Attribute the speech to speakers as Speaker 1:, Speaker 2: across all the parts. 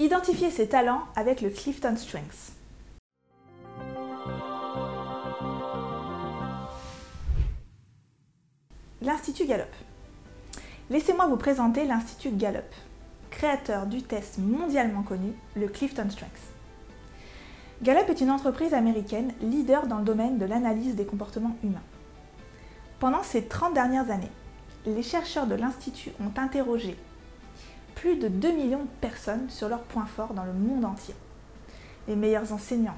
Speaker 1: Identifiez ses talents avec le Clifton Strengths. L'Institut Gallup. Laissez-moi vous présenter l'Institut Gallup, créateur du test mondialement connu, le Clifton Strengths. Gallup est une entreprise américaine leader dans le domaine de l'analyse des comportements humains. Pendant ces 30 dernières années, les chercheurs de l'Institut ont interrogé plus de 2 millions de personnes sur leurs points forts dans le monde entier. Les meilleurs enseignants,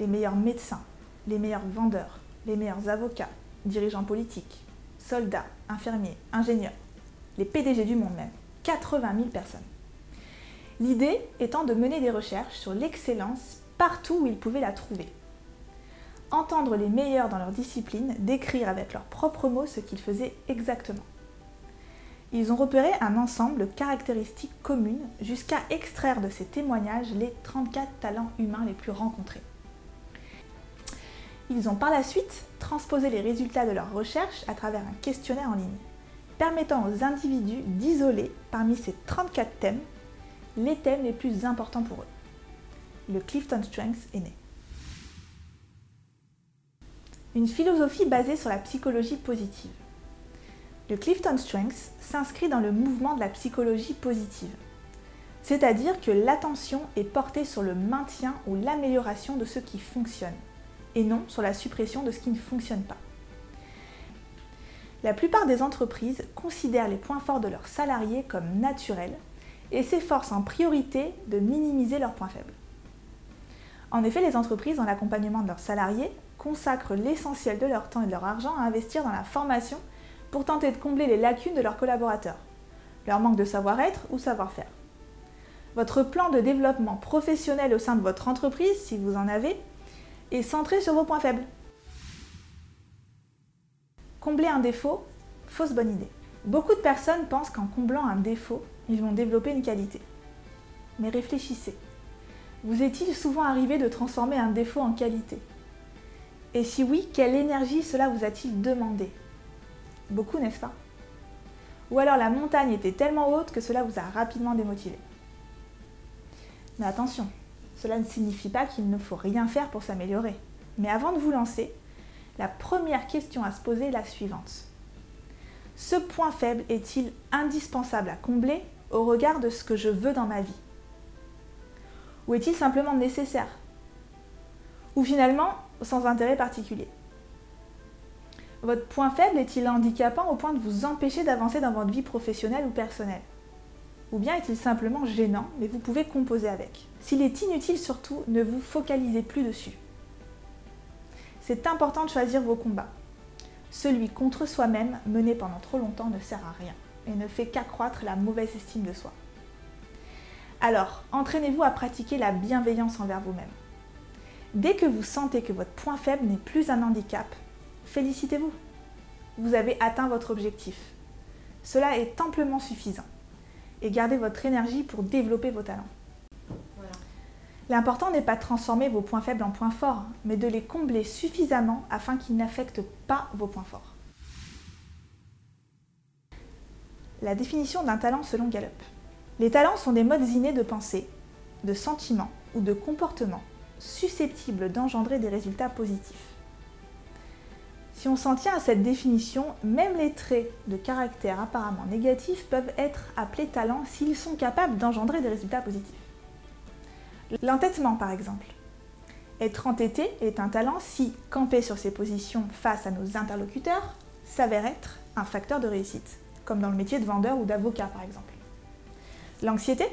Speaker 1: les meilleurs médecins, les meilleurs vendeurs, les meilleurs avocats, dirigeants politiques, soldats, infirmiers, ingénieurs, les PDG du monde même. 80 000 personnes. L'idée étant de mener des recherches sur l'excellence partout où ils pouvaient la trouver entendre les meilleurs dans leur discipline décrire avec leurs propres mots ce qu'ils faisaient exactement. Ils ont repéré un ensemble de caractéristiques communes jusqu'à extraire de ces témoignages les 34 talents humains les plus rencontrés. Ils ont par la suite transposé les résultats de leurs recherches à travers un questionnaire en ligne, permettant aux individus d'isoler parmi ces 34 thèmes les thèmes les plus importants pour eux. Le Clifton Strengths est né une philosophie basée sur la psychologie positive. Le Clifton Strengths s'inscrit dans le mouvement de la psychologie positive, c'est-à-dire que l'attention est portée sur le maintien ou l'amélioration de ce qui fonctionne, et non sur la suppression de ce qui ne fonctionne pas. La plupart des entreprises considèrent les points forts de leurs salariés comme naturels et s'efforcent en priorité de minimiser leurs points faibles. En effet, les entreprises, dans l'accompagnement de leurs salariés, consacrent l'essentiel de leur temps et de leur argent à investir dans la formation pour tenter de combler les lacunes de leurs collaborateurs, leur manque de savoir-être ou savoir-faire. Votre plan de développement professionnel au sein de votre entreprise, si vous en avez, est centré sur vos points faibles. Combler un défaut, fausse bonne idée. Beaucoup de personnes pensent qu'en comblant un défaut, ils vont développer une qualité. Mais réfléchissez. Vous est-il souvent arrivé de transformer un défaut en qualité? Et si oui, quelle énergie cela vous a-t-il demandé? Beaucoup, n'est-ce pas? Ou alors la montagne était tellement haute que cela vous a rapidement démotivé. Mais attention, cela ne signifie pas qu'il ne faut rien faire pour s'améliorer. Mais avant de vous lancer, la première question à se poser est la suivante. Ce point faible est-il indispensable à combler au regard de ce que je veux dans ma vie? Ou est-il simplement nécessaire? Ou finalement sans intérêt particulier? Votre point faible est-il handicapant au point de vous empêcher d'avancer dans votre vie professionnelle ou personnelle? Ou bien est-il simplement gênant, mais vous pouvez composer avec? S'il est inutile surtout, ne vous focalisez plus dessus. C'est important de choisir vos combats. Celui contre soi-même mené pendant trop longtemps ne sert à rien et ne fait qu'accroître la mauvaise estime de soi. Alors, entraînez-vous à pratiquer la bienveillance envers vous-même. Dès que vous sentez que votre point faible n'est plus un handicap, félicitez-vous. Vous avez atteint votre objectif. Cela est amplement suffisant. Et gardez votre énergie pour développer vos talents. L'important n'est pas de transformer vos points faibles en points forts, mais de les combler suffisamment afin qu'ils n'affectent pas vos points forts. La définition d'un talent selon Gallup. Les talents sont des modes innés de pensée, de sentiments ou de comportements susceptibles d'engendrer des résultats positifs. Si on s'en tient à cette définition, même les traits de caractère apparemment négatifs peuvent être appelés talents s'ils sont capables d'engendrer des résultats positifs. L'entêtement par exemple. Être entêté est un talent si camper sur ses positions face à nos interlocuteurs s'avère être un facteur de réussite, comme dans le métier de vendeur ou d'avocat par exemple. L'anxiété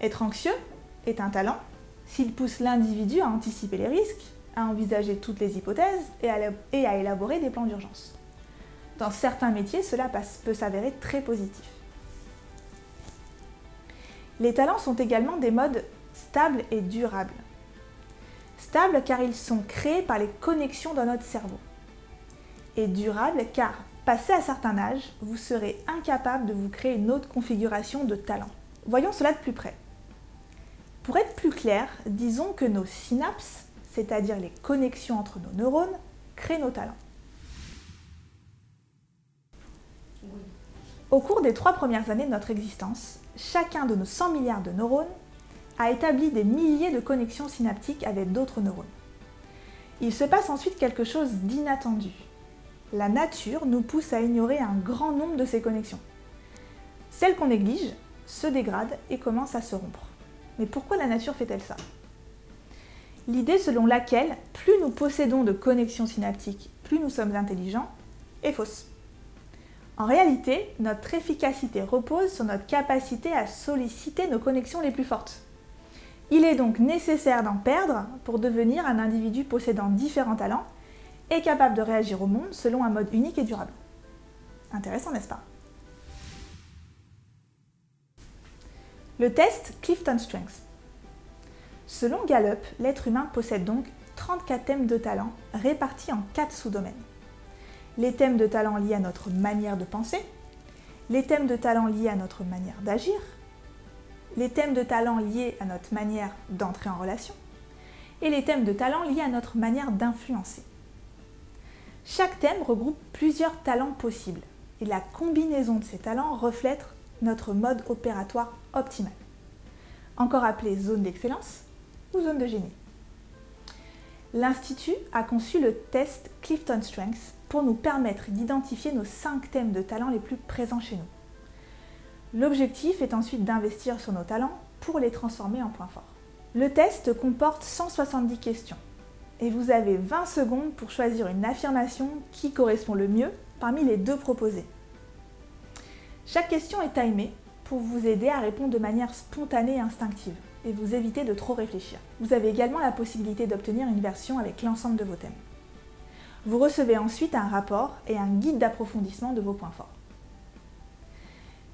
Speaker 1: Être anxieux est un talent s'il pousse l'individu à anticiper les risques, à envisager toutes les hypothèses et à, élaborer des plans d'urgence. Dans certains métiers, cela peut s'avérer très positif. Les talents sont également des modes stables et durables. Stables car ils sont créés par les connexions dans notre cerveau. Et durables car Passé à certain âge, vous serez incapable de vous créer une autre configuration de talent. Voyons cela de plus près. Pour être plus clair, disons que nos synapses, c'est-à-dire les connexions entre nos neurones, créent nos talents. Au cours des trois premières années de notre existence, chacun de nos 100 milliards de neurones a établi des milliers de connexions synaptiques avec d'autres neurones. Il se passe ensuite quelque chose d'inattendu. La nature nous pousse à ignorer un grand nombre de ces connexions. Celles qu'on néglige se dégradent et commencent à se rompre. Mais pourquoi la nature fait-elle ça? L'idée selon laquelle plus nous possédons de connexions synaptiques, plus nous sommes intelligents, est fausse. En réalité, notre efficacité repose sur notre capacité à solliciter nos connexions les plus fortes. Il est donc nécessaire d'en perdre pour devenir un individu possédant différents talents et capable de réagir au monde selon un mode unique et durable. Intéressant, n'est-ce pas? Le test Clifton Strengths. Selon Gallup, l'être humain possède donc 34 thèmes de talent répartis en 4 sous-domaines les thèmes de talent liés à notre manière de penser, les thèmes de talent liés à notre manière d'agir, les thèmes de talent liés à notre manière d'entrer en relation, et les thèmes de talent liés à notre manière d'influencer. Chaque thème regroupe plusieurs talents possibles, et la combinaison de ces talents reflète notre mode opératoire optimal, encore appelé zone d'excellence zone de génie. L'Institut a conçu le test Clifton Strengths pour nous permettre d'identifier nos 5 thèmes de talent les plus présents chez nous. L'objectif est ensuite d'investir sur nos talents pour les transformer en points forts. Le test comporte 170 questions et vous avez 20 secondes pour choisir une affirmation qui correspond le mieux parmi les deux proposées. Chaque question est timée pour vous aider à répondre de manière spontanée et instinctive et vous éviter de trop réfléchir. Vous avez également la possibilité d'obtenir une version avec l'ensemble de vos thèmes. Vous recevez ensuite un rapport et un guide d'approfondissement de vos points forts.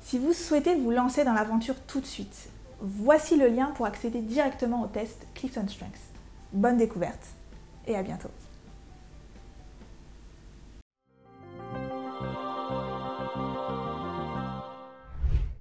Speaker 1: Si vous souhaitez vous lancer dans l'aventure tout de suite, voici le lien pour accéder directement au test Clifton Strengths. Bonne découverte et à bientôt.